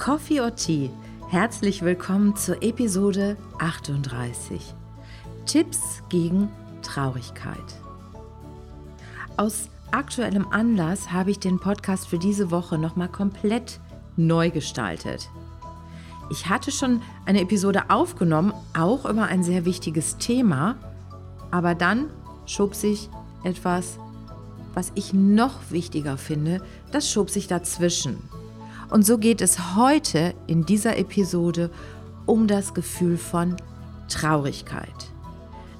Coffee or Tea. Herzlich willkommen zur Episode 38. Tipps gegen Traurigkeit. Aus aktuellem Anlass habe ich den Podcast für diese Woche nochmal komplett neu gestaltet. Ich hatte schon eine Episode aufgenommen, auch über ein sehr wichtiges Thema, aber dann schob sich etwas, was ich noch wichtiger finde, das schob sich dazwischen. Und so geht es heute in dieser Episode um das Gefühl von Traurigkeit.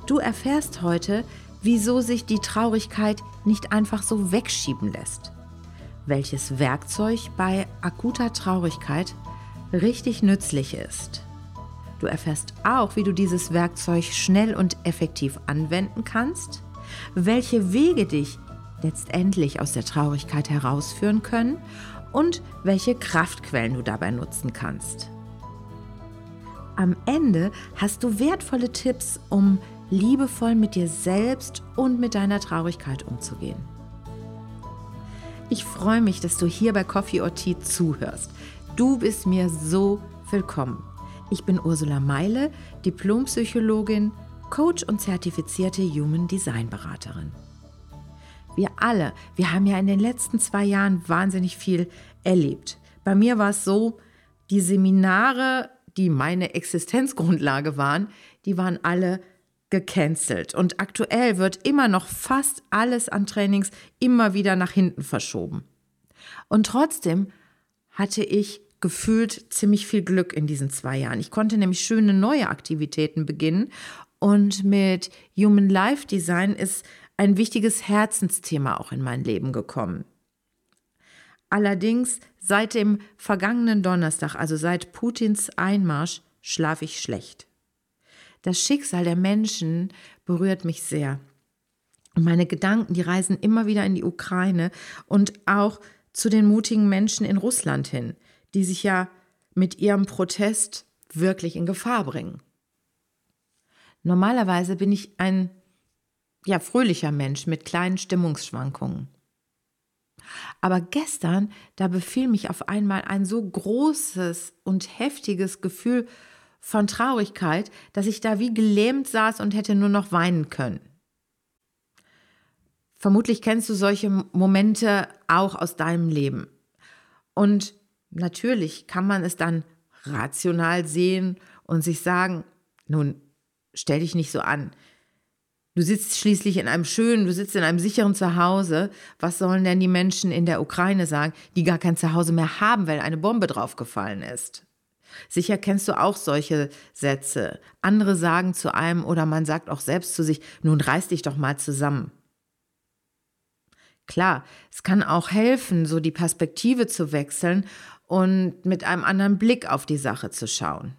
Du erfährst heute, wieso sich die Traurigkeit nicht einfach so wegschieben lässt. Welches Werkzeug bei akuter Traurigkeit richtig nützlich ist. Du erfährst auch, wie du dieses Werkzeug schnell und effektiv anwenden kannst, welche Wege dich letztendlich aus der Traurigkeit herausführen können und welche Kraftquellen du dabei nutzen kannst. Am Ende hast du wertvolle Tipps, um liebevoll mit dir selbst und mit deiner Traurigkeit umzugehen. Ich freue mich, dass du hier bei Coffee or Tea zuhörst. Du bist mir so willkommen. Ich bin Ursula Meile, Diplompsychologin, Coach und zertifizierte Human Design Beraterin. Wir alle, wir haben ja in den letzten zwei Jahren wahnsinnig viel erlebt. Bei mir war es so, die Seminare, die meine Existenzgrundlage waren, die waren alle gecancelt. Und aktuell wird immer noch fast alles an Trainings immer wieder nach hinten verschoben. Und trotzdem hatte ich gefühlt ziemlich viel Glück in diesen zwei Jahren. Ich konnte nämlich schöne neue Aktivitäten beginnen und mit Human Life Design ist ein wichtiges Herzensthema auch in mein Leben gekommen. Allerdings seit dem vergangenen Donnerstag, also seit Putins Einmarsch, schlafe ich schlecht. Das Schicksal der Menschen berührt mich sehr. Und meine Gedanken, die reisen immer wieder in die Ukraine und auch zu den mutigen Menschen in Russland hin, die sich ja mit ihrem Protest wirklich in Gefahr bringen. Normalerweise bin ich ein ja, fröhlicher Mensch mit kleinen Stimmungsschwankungen. Aber gestern, da befiel mich auf einmal ein so großes und heftiges Gefühl von Traurigkeit, dass ich da wie gelähmt saß und hätte nur noch weinen können. Vermutlich kennst du solche Momente auch aus deinem Leben. Und natürlich kann man es dann rational sehen und sich sagen, nun, stell dich nicht so an. Du sitzt schließlich in einem schönen, du sitzt in einem sicheren Zuhause. Was sollen denn die Menschen in der Ukraine sagen, die gar kein Zuhause mehr haben, weil eine Bombe draufgefallen ist? Sicher kennst du auch solche Sätze. Andere sagen zu einem oder man sagt auch selbst zu sich, nun reiß dich doch mal zusammen. Klar, es kann auch helfen, so die Perspektive zu wechseln und mit einem anderen Blick auf die Sache zu schauen.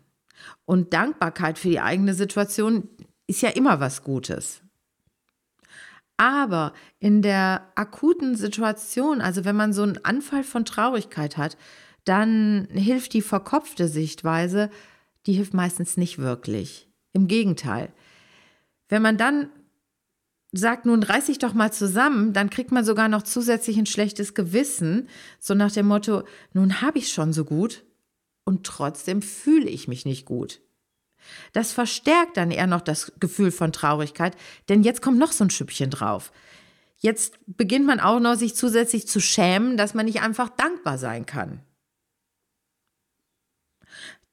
Und Dankbarkeit für die eigene Situation, ist ja immer was Gutes. Aber in der akuten Situation, also wenn man so einen Anfall von Traurigkeit hat, dann hilft die verkopfte Sichtweise, die hilft meistens nicht wirklich. Im Gegenteil. Wenn man dann sagt, nun reiß dich doch mal zusammen, dann kriegt man sogar noch zusätzlich ein schlechtes Gewissen, so nach dem Motto, nun habe ich schon so gut und trotzdem fühle ich mich nicht gut. Das verstärkt dann eher noch das Gefühl von Traurigkeit, denn jetzt kommt noch so ein Schüppchen drauf. Jetzt beginnt man auch noch sich zusätzlich zu schämen, dass man nicht einfach dankbar sein kann.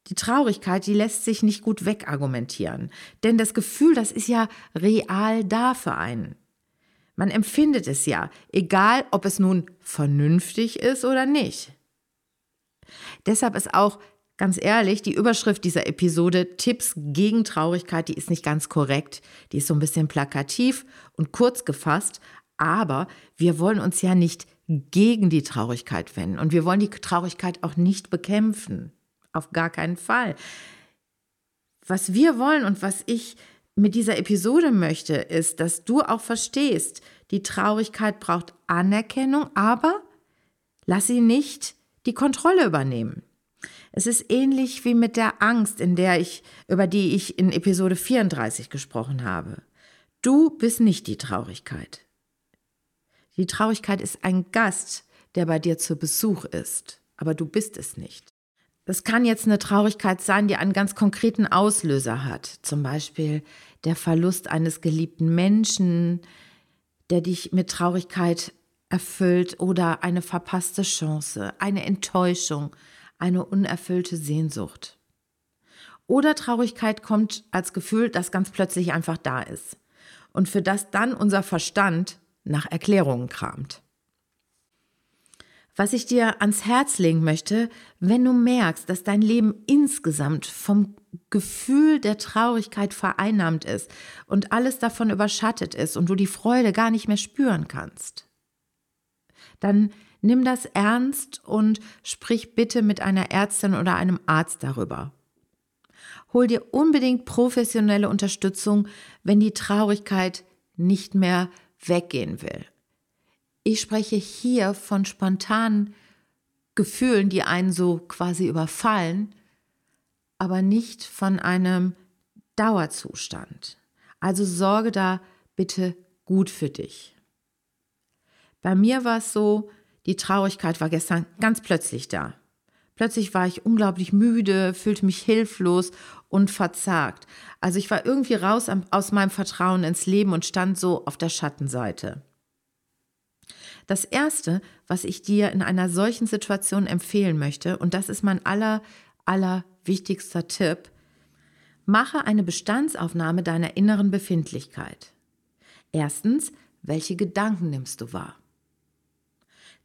Die Traurigkeit, die lässt sich nicht gut wegargumentieren, denn das Gefühl, das ist ja real da für einen. Man empfindet es ja, egal ob es nun vernünftig ist oder nicht. Deshalb ist auch Ganz ehrlich, die Überschrift dieser Episode Tipps gegen Traurigkeit, die ist nicht ganz korrekt. Die ist so ein bisschen plakativ und kurz gefasst, aber wir wollen uns ja nicht gegen die Traurigkeit wenden und wir wollen die Traurigkeit auch nicht bekämpfen. Auf gar keinen Fall. Was wir wollen und was ich mit dieser Episode möchte, ist, dass du auch verstehst, die Traurigkeit braucht Anerkennung, aber lass sie nicht die Kontrolle übernehmen. Es ist ähnlich wie mit der Angst, in der ich, über die ich in Episode 34 gesprochen habe. Du bist nicht die Traurigkeit. Die Traurigkeit ist ein Gast, der bei dir zu Besuch ist, aber du bist es nicht. Das kann jetzt eine Traurigkeit sein, die einen ganz konkreten Auslöser hat. Zum Beispiel der Verlust eines geliebten Menschen, der dich mit Traurigkeit erfüllt oder eine verpasste Chance, eine Enttäuschung, eine unerfüllte Sehnsucht. Oder Traurigkeit kommt als Gefühl, das ganz plötzlich einfach da ist und für das dann unser Verstand nach Erklärungen kramt. Was ich dir ans Herz legen möchte, wenn du merkst, dass dein Leben insgesamt vom Gefühl der Traurigkeit vereinnahmt ist und alles davon überschattet ist und du die Freude gar nicht mehr spüren kannst, dann nimm das ernst und sprich bitte mit einer Ärztin oder einem Arzt darüber. Hol dir unbedingt professionelle Unterstützung, wenn die Traurigkeit nicht mehr weggehen will. Ich spreche hier von spontanen Gefühlen, die einen so quasi überfallen, aber nicht von einem Dauerzustand. Also sorge da bitte gut für dich. Bei mir war es so, die Traurigkeit war gestern ganz plötzlich da. Plötzlich war ich unglaublich müde, fühlte mich hilflos und verzagt. Also ich war irgendwie raus aus meinem Vertrauen ins Leben und stand so auf der Schattenseite. Das Erste, was ich dir in einer solchen Situation empfehlen möchte, und das ist mein aller, aller wichtigster Tipp, mache eine Bestandsaufnahme deiner inneren Befindlichkeit. Erstens, welche Gedanken nimmst du wahr?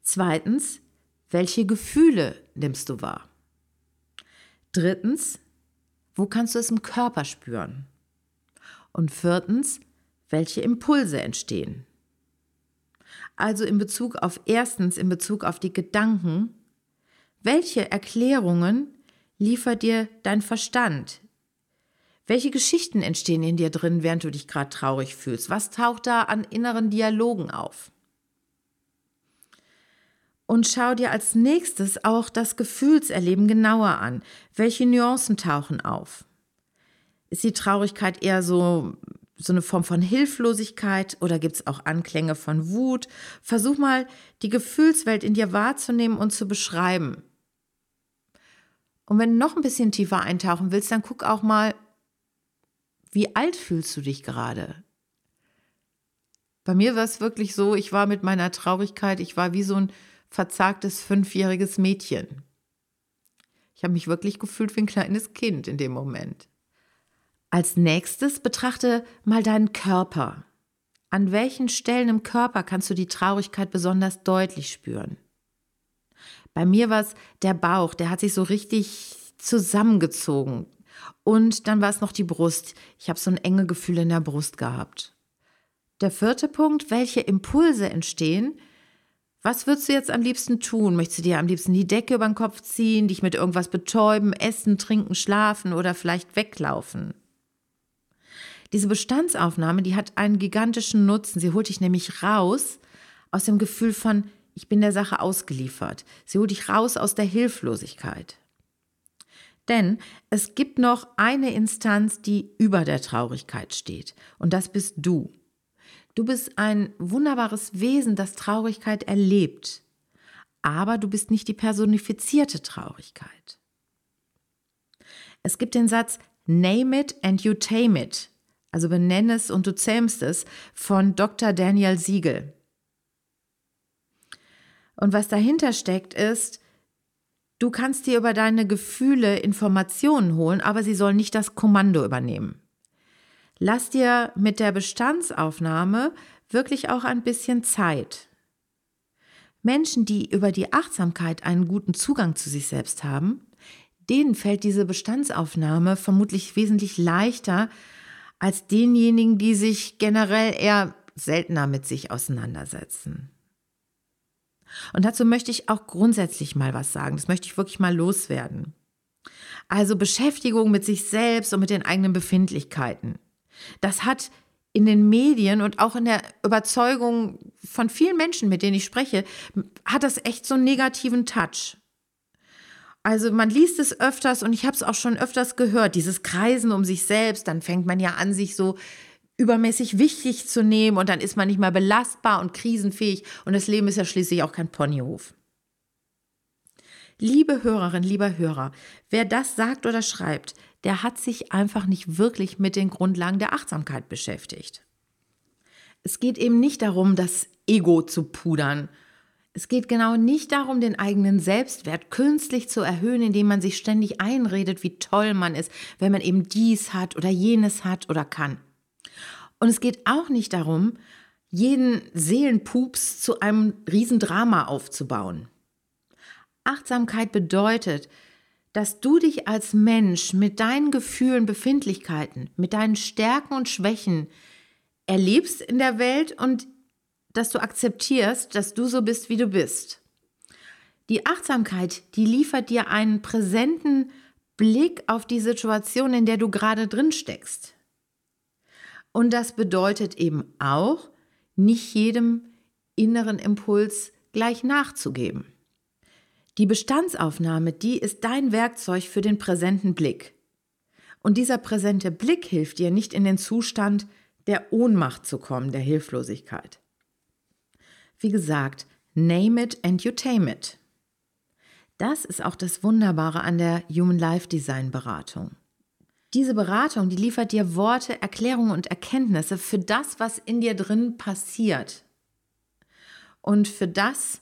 Zweitens, welche Gefühle nimmst du wahr? Drittens, wo kannst du es im Körper spüren? Und viertens, welche Impulse entstehen? Also in Bezug auf erstens, in Bezug auf die Gedanken, welche Erklärungen liefert dir dein Verstand? Welche Geschichten entstehen in dir drin, während du dich gerade traurig fühlst? Was taucht da an inneren Dialogen auf? Und schau dir als nächstes auch das Gefühlserleben genauer an. Welche Nuancen tauchen auf? Ist die Traurigkeit eher so so eine Form von Hilflosigkeit oder gibt es auch Anklänge von Wut? Versuch mal, die Gefühlswelt in dir wahrzunehmen und zu beschreiben. Und wenn du noch ein bisschen tiefer eintauchen willst, dann guck auch mal, wie alt fühlst du dich gerade? Bei mir war es wirklich so, ich war mit meiner Traurigkeit, ich war wie so ein verzagtes fünfjähriges Mädchen. Ich habe mich wirklich gefühlt wie ein kleines Kind in dem Moment. Als nächstes betrachte mal deinen Körper. An welchen Stellen im Körper kannst du die Traurigkeit besonders deutlich spüren? Bei mir war es der Bauch, der hat sich so richtig zusammengezogen. Und dann war es noch die Brust. Ich habe so ein enge Gefühl in der Brust gehabt. Der vierte Punkt, welche Impulse entstehen. Was würdest du jetzt am liebsten tun? Möchtest du dir am liebsten die Decke über den Kopf ziehen, dich mit irgendwas betäuben, essen, trinken, schlafen oder vielleicht weglaufen? Diese Bestandsaufnahme, die hat einen gigantischen Nutzen. Sie holt dich nämlich raus aus dem Gefühl von, ich bin der Sache ausgeliefert. Sie holt dich raus aus der Hilflosigkeit. Denn es gibt noch eine Instanz, die über der Traurigkeit steht. Und das bist du. Du bist ein wunderbares Wesen, das Traurigkeit erlebt. Aber du bist nicht die personifizierte Traurigkeit. Es gibt den Satz, Name it and you tame it also benenne es und du zähmst es, von Dr. Daniel Siegel. Und was dahinter steckt, ist, du kannst dir über deine Gefühle Informationen holen, aber sie sollen nicht das Kommando übernehmen. Lass dir mit der Bestandsaufnahme wirklich auch ein bisschen Zeit. Menschen, die über die Achtsamkeit einen guten Zugang zu sich selbst haben, denen fällt diese Bestandsaufnahme vermutlich wesentlich leichter als denjenigen, die sich generell eher seltener mit sich auseinandersetzen. Und dazu möchte ich auch grundsätzlich mal was sagen. Das möchte ich wirklich mal loswerden. Also Beschäftigung mit sich selbst und mit den eigenen Befindlichkeiten. Das hat in den Medien und auch in der Überzeugung von vielen Menschen, mit denen ich spreche, hat das echt so einen negativen Touch. Also man liest es öfters und ich habe es auch schon öfters gehört, dieses Kreisen um sich selbst, dann fängt man ja an, sich so übermäßig wichtig zu nehmen und dann ist man nicht mehr belastbar und krisenfähig und das Leben ist ja schließlich auch kein Ponyhof. Liebe Hörerin, lieber Hörer, wer das sagt oder schreibt, der hat sich einfach nicht wirklich mit den Grundlagen der Achtsamkeit beschäftigt. Es geht eben nicht darum, das Ego zu pudern. Es geht genau nicht darum, den eigenen Selbstwert künstlich zu erhöhen, indem man sich ständig einredet, wie toll man ist, wenn man eben dies hat oder jenes hat oder kann. Und es geht auch nicht darum, jeden Seelenpups zu einem Riesendrama aufzubauen. Achtsamkeit bedeutet, dass du dich als Mensch mit deinen Gefühlen, Befindlichkeiten, mit deinen Stärken und Schwächen erlebst in der Welt und dass du akzeptierst, dass du so bist, wie du bist. Die Achtsamkeit, die liefert dir einen präsenten Blick auf die Situation, in der du gerade drin steckst. Und das bedeutet eben auch, nicht jedem inneren Impuls gleich nachzugeben. Die Bestandsaufnahme, die ist dein Werkzeug für den präsenten Blick. Und dieser präsente Blick hilft dir nicht in den Zustand der Ohnmacht zu kommen, der Hilflosigkeit. Wie gesagt, name it and you tame it. Das ist auch das Wunderbare an der Human Life Design Beratung. Diese Beratung, die liefert dir Worte, Erklärungen und Erkenntnisse für das, was in dir drin passiert. Und für das,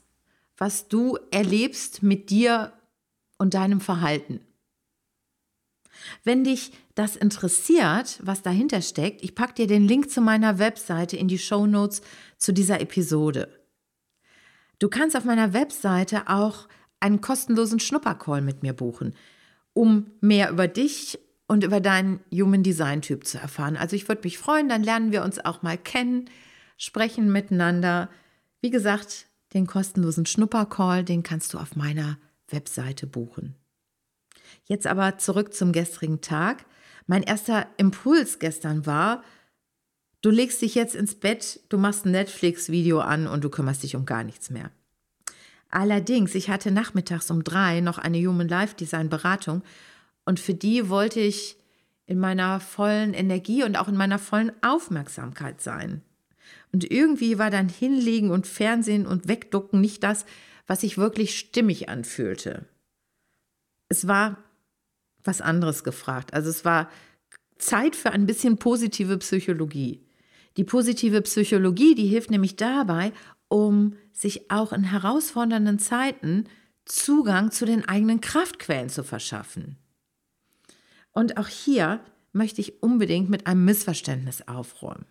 was du erlebst mit dir und deinem Verhalten. Wenn dich das interessiert, was dahinter steckt, ich packe dir den Link zu meiner Webseite in die Show Notes zu dieser Episode. Du kannst auf meiner Webseite auch einen kostenlosen Schnuppercall mit mir buchen, um mehr über dich und über deinen Human Design Typ zu erfahren. Also ich würde mich freuen, dann lernen wir uns auch mal kennen, sprechen miteinander. Wie gesagt, den kostenlosen Schnuppercall, den kannst du auf meiner Webseite buchen. Jetzt aber zurück zum gestrigen Tag. Mein erster Impuls gestern war, du legst dich jetzt ins Bett, du machst ein Netflix-Video an und du kümmerst dich um gar nichts mehr. Allerdings, ich hatte nachmittags um drei noch eine Human Life Design Beratung und für die wollte ich in meiner vollen Energie und auch in meiner vollen Aufmerksamkeit sein. Und irgendwie war dann Hinlegen und Fernsehen und Wegducken nicht das, was sich wirklich stimmig anfühlte. Es war was anderes gefragt. Also es war Zeit für ein bisschen positive Psychologie. Die positive Psychologie, die hilft nämlich dabei, um sich auch in herausfordernden Zeiten Zugang zu den eigenen Kraftquellen zu verschaffen. Und auch hier möchte ich unbedingt mit einem Missverständnis aufräumen.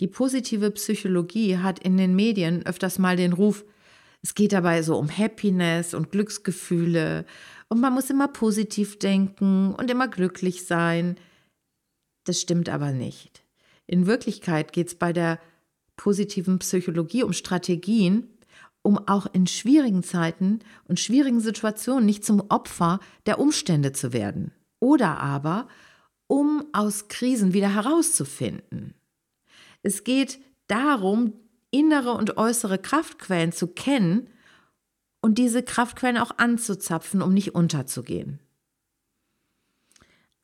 Die positive Psychologie hat in den Medien öfters mal den Ruf, es geht dabei so um Happiness und Glücksgefühle und man muss immer positiv denken und immer glücklich sein. Das stimmt aber nicht. In Wirklichkeit geht es bei der positiven Psychologie um Strategien, um auch in schwierigen Zeiten und schwierigen Situationen nicht zum Opfer der Umstände zu werden oder aber um aus Krisen wieder herauszufinden. Es geht darum, innere und äußere Kraftquellen zu kennen und diese Kraftquellen auch anzuzapfen, um nicht unterzugehen.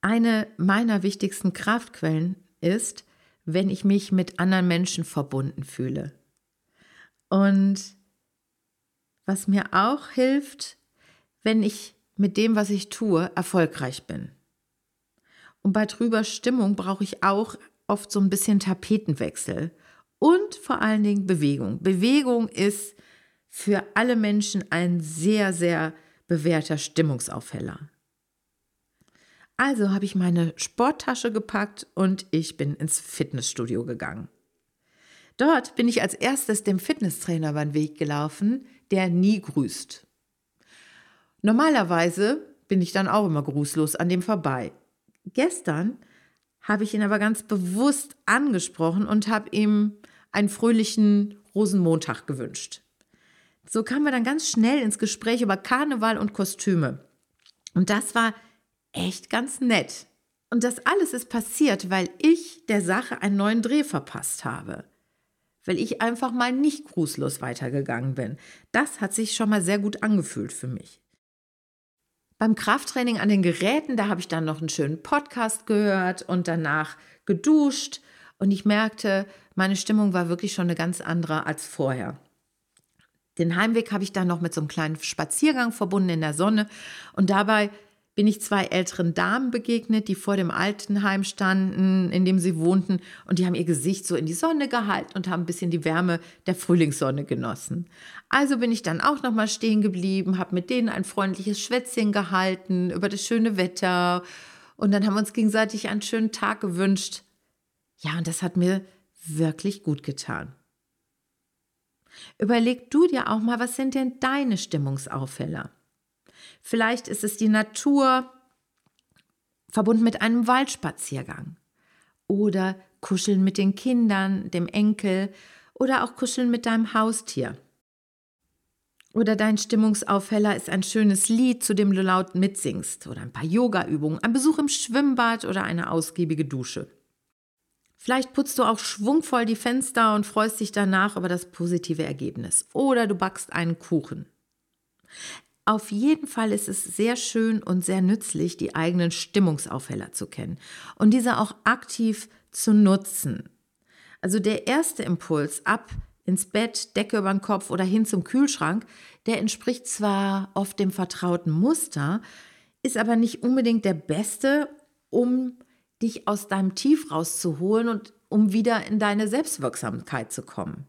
Eine meiner wichtigsten Kraftquellen ist, wenn ich mich mit anderen Menschen verbunden fühle. Und was mir auch hilft, wenn ich mit dem, was ich tue, erfolgreich bin. Und bei trüber Stimmung brauche ich auch oft so ein bisschen Tapetenwechsel und vor allen Dingen Bewegung. Bewegung ist für alle Menschen ein sehr, sehr bewährter Stimmungsaufheller. Also habe ich meine Sporttasche gepackt und ich bin ins Fitnessstudio gegangen. Dort bin ich als erstes dem Fitnesstrainer über den Weg gelaufen, der nie grüßt. Normalerweise bin ich dann auch immer grußlos an dem vorbei. Gestern habe ich ihn aber ganz bewusst angesprochen und habe ihm einen fröhlichen Rosenmontag gewünscht. So kamen wir dann ganz schnell ins Gespräch über Karneval und Kostüme. Und das war echt ganz nett. Und das alles ist passiert, weil ich der Sache einen neuen Dreh verpasst habe. Weil ich einfach mal nicht grußlos weitergegangen bin. Das hat sich schon mal sehr gut angefühlt für mich. Beim Krafttraining an den Geräten, da habe ich dann noch einen schönen Podcast gehört und danach geduscht und ich merkte, meine Stimmung war wirklich schon eine ganz andere als vorher. Den Heimweg habe ich dann noch mit so einem kleinen Spaziergang verbunden in der Sonne und dabei bin ich zwei älteren Damen begegnet, die vor dem Altenheim standen, in dem sie wohnten, und die haben ihr Gesicht so in die Sonne gehalten und haben ein bisschen die Wärme der Frühlingssonne genossen. Also bin ich dann auch noch mal stehen geblieben, habe mit denen ein freundliches Schwätzchen gehalten über das schöne Wetter und dann haben wir uns gegenseitig einen schönen Tag gewünscht. Ja, und das hat mir wirklich gut getan. Überleg du dir auch mal, was sind denn deine Stimmungsaufheller? Vielleicht ist es die Natur verbunden mit einem Waldspaziergang oder Kuscheln mit den Kindern, dem Enkel oder auch Kuscheln mit deinem Haustier. Oder dein Stimmungsaufheller ist ein schönes Lied, zu dem du laut mitsingst oder ein paar Yogaübungen, ein Besuch im Schwimmbad oder eine ausgiebige Dusche. Vielleicht putzt du auch schwungvoll die Fenster und freust dich danach über das positive Ergebnis. Oder du backst einen Kuchen. Auf jeden Fall ist es sehr schön und sehr nützlich, die eigenen Stimmungsaufheller zu kennen und diese auch aktiv zu nutzen. Also der erste Impuls ab ins Bett, Decke über den Kopf oder hin zum Kühlschrank, der entspricht zwar oft dem vertrauten Muster, ist aber nicht unbedingt der beste, um dich aus deinem Tief rauszuholen und um wieder in deine Selbstwirksamkeit zu kommen.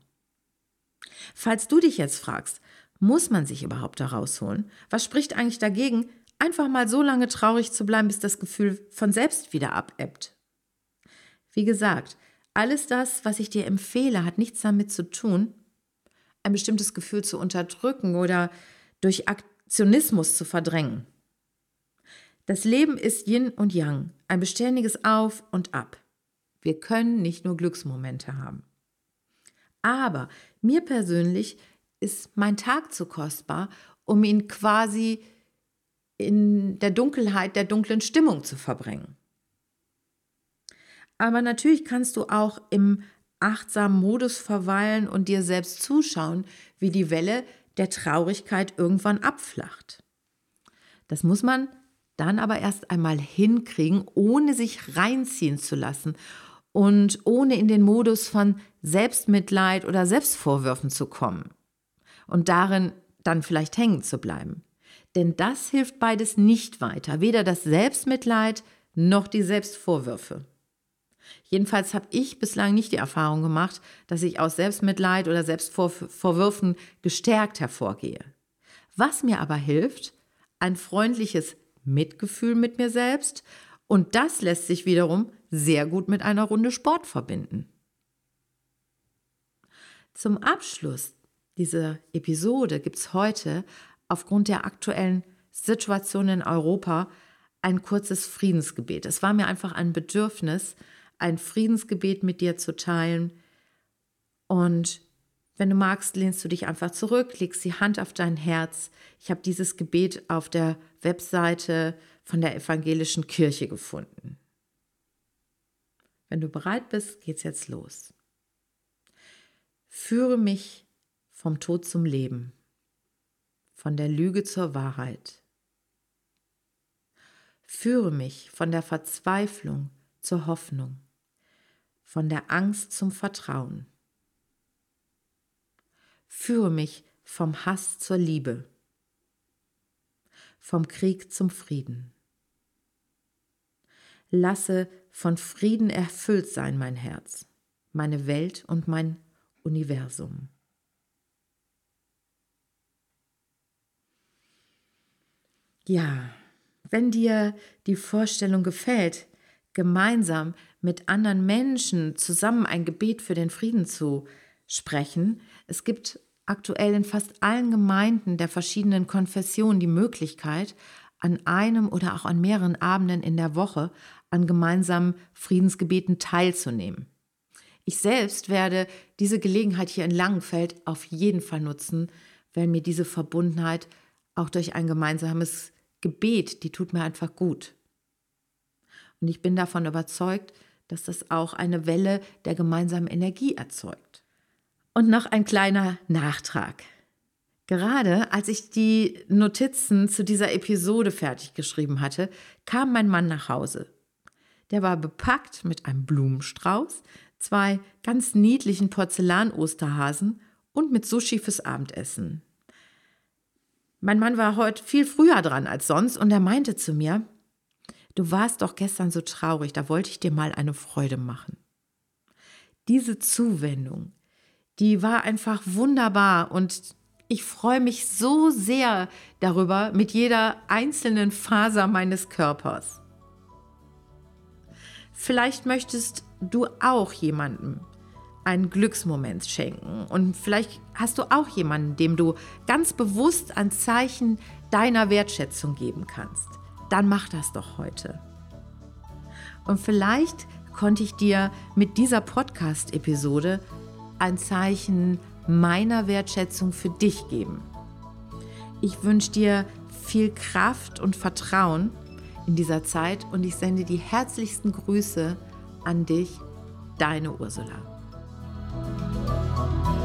Falls du dich jetzt fragst, muss man sich überhaupt da rausholen? Was spricht eigentlich dagegen, einfach mal so lange traurig zu bleiben, bis das Gefühl von selbst wieder abebbt? Wie gesagt, alles das, was ich dir empfehle, hat nichts damit zu tun, ein bestimmtes Gefühl zu unterdrücken oder durch Aktionismus zu verdrängen. Das Leben ist Yin und Yang, ein beständiges Auf und Ab. Wir können nicht nur Glücksmomente haben. Aber mir persönlich ist mein Tag zu kostbar, um ihn quasi in der Dunkelheit der dunklen Stimmung zu verbringen. Aber natürlich kannst du auch im achtsamen Modus verweilen und dir selbst zuschauen, wie die Welle der Traurigkeit irgendwann abflacht. Das muss man dann aber erst einmal hinkriegen, ohne sich reinziehen zu lassen und ohne in den Modus von Selbstmitleid oder Selbstvorwürfen zu kommen und darin dann vielleicht hängen zu bleiben. Denn das hilft beides nicht weiter, weder das Selbstmitleid noch die Selbstvorwürfe. Jedenfalls habe ich bislang nicht die Erfahrung gemacht, dass ich aus Selbstmitleid oder Selbstvorwürfen gestärkt hervorgehe. Was mir aber hilft, ein freundliches Mitgefühl mit mir selbst und das lässt sich wiederum sehr gut mit einer Runde Sport verbinden. Zum Abschluss dieser Episode gibt es heute aufgrund der aktuellen Situation in Europa ein kurzes Friedensgebet. Es war mir einfach ein Bedürfnis, ein Friedensgebet mit dir zu teilen. Und wenn du magst, lehnst du dich einfach zurück, legst die Hand auf dein Herz. Ich habe dieses Gebet auf der Webseite von der evangelischen Kirche gefunden. Wenn du bereit bist, geht's jetzt los. Führe mich vom Tod zum Leben, von der Lüge zur Wahrheit. Führe mich von der Verzweiflung zur Hoffnung, von der Angst zum Vertrauen. Führe mich vom Hass zur Liebe, vom Krieg zum Frieden. Lasse von Frieden erfüllt sein mein Herz, meine Welt und mein Universum. Ja, wenn dir die Vorstellung gefällt, gemeinsam mit anderen Menschen zusammen ein Gebet für den Frieden zu sprechen, es gibt aktuell in fast allen Gemeinden der verschiedenen Konfessionen die Möglichkeit, an einem oder auch an mehreren Abenden in der Woche an gemeinsamen Friedensgebeten teilzunehmen. Ich selbst werde diese Gelegenheit hier in Langenfeld auf jeden Fall nutzen, weil mir diese Verbundenheit auch durch ein gemeinsames Gebet, die tut mir einfach gut. Und ich bin davon überzeugt, dass das auch eine Welle der gemeinsamen Energie erzeugt. Und noch ein kleiner Nachtrag. Gerade als ich die Notizen zu dieser Episode fertig geschrieben hatte, kam mein Mann nach Hause. Der war bepackt mit einem Blumenstrauß, zwei ganz niedlichen Porzellan-Osterhasen und mit Sushi fürs Abendessen. Mein Mann war heute viel früher dran als sonst und er meinte zu mir, du warst doch gestern so traurig, da wollte ich dir mal eine Freude machen. Diese Zuwendung, die war einfach wunderbar und ich freue mich so sehr darüber mit jeder einzelnen Faser meines Körpers. Vielleicht möchtest du auch jemandem einen Glücksmoment schenken und vielleicht hast du auch jemanden, dem du ganz bewusst ein Zeichen deiner Wertschätzung geben kannst. Dann mach das doch heute. Und vielleicht konnte ich dir mit dieser Podcast-Episode ein Zeichen meiner Wertschätzung für dich geben. Ich wünsche dir viel Kraft und Vertrauen in dieser Zeit und ich sende die herzlichsten Grüße an dich, deine Ursula. 嗯。